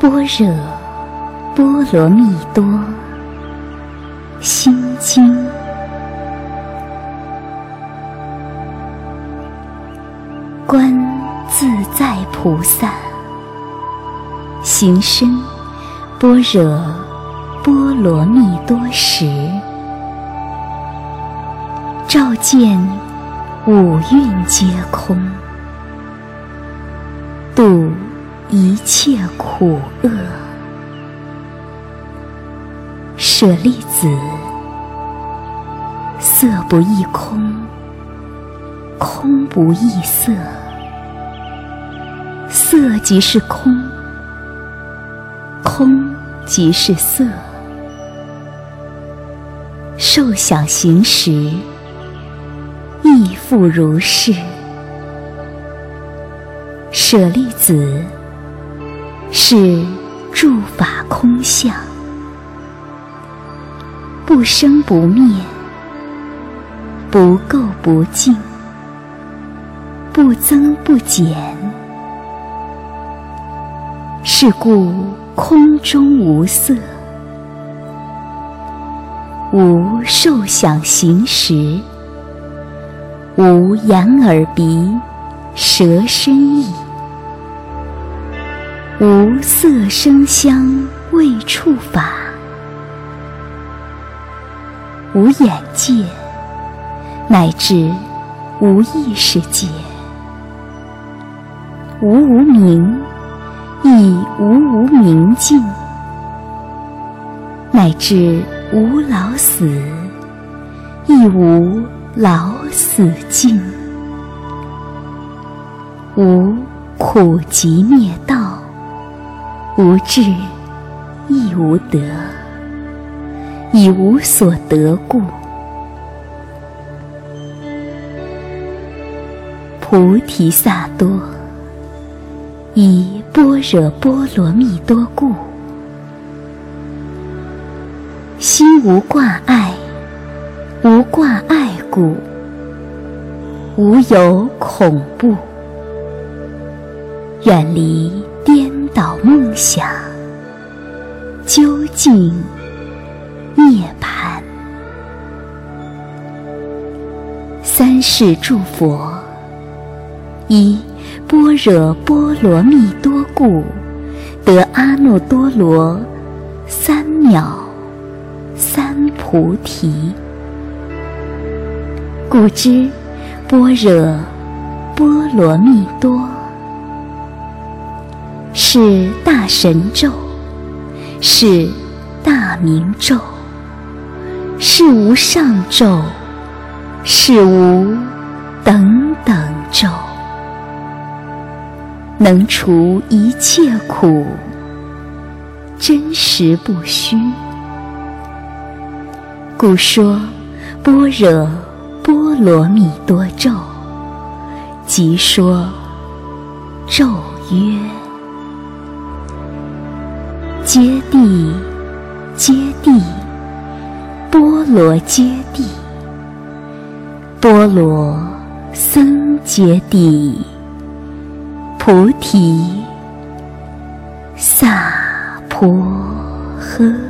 般若波罗蜜多心经，观自在菩萨行深般若波罗蜜多时，照见五蕴皆空，度一切苦厄。舍利子，色不异空，空不异色，色即是空，空即是色。受想行识，亦复如是。舍利子，是诸法空相。不生不灭，不垢不净，不增不减。是故空中无色，无受想行识，无眼耳鼻舌身意，色声香味触法。无眼界，乃至无意识界；无无明，亦无无明尽；乃至无老死，亦无老死尽；无苦集灭道，无智，亦无得。以无所得故，菩提萨埵以般若波罗蜜多故，心无挂碍，无挂碍故，无有恐怖，远离颠倒梦想，究竟。涅槃，三世诸佛以般若波罗蜜多故，得阿耨多罗三藐三菩提。故知般若波罗蜜多是大神咒，是大明咒。是无上咒，是无等等咒，能除一切苦，真实不虚。故说般若波罗蜜多咒，即说咒曰：揭谛，揭谛。波罗揭谛，波罗僧揭谛，菩提萨婆诃。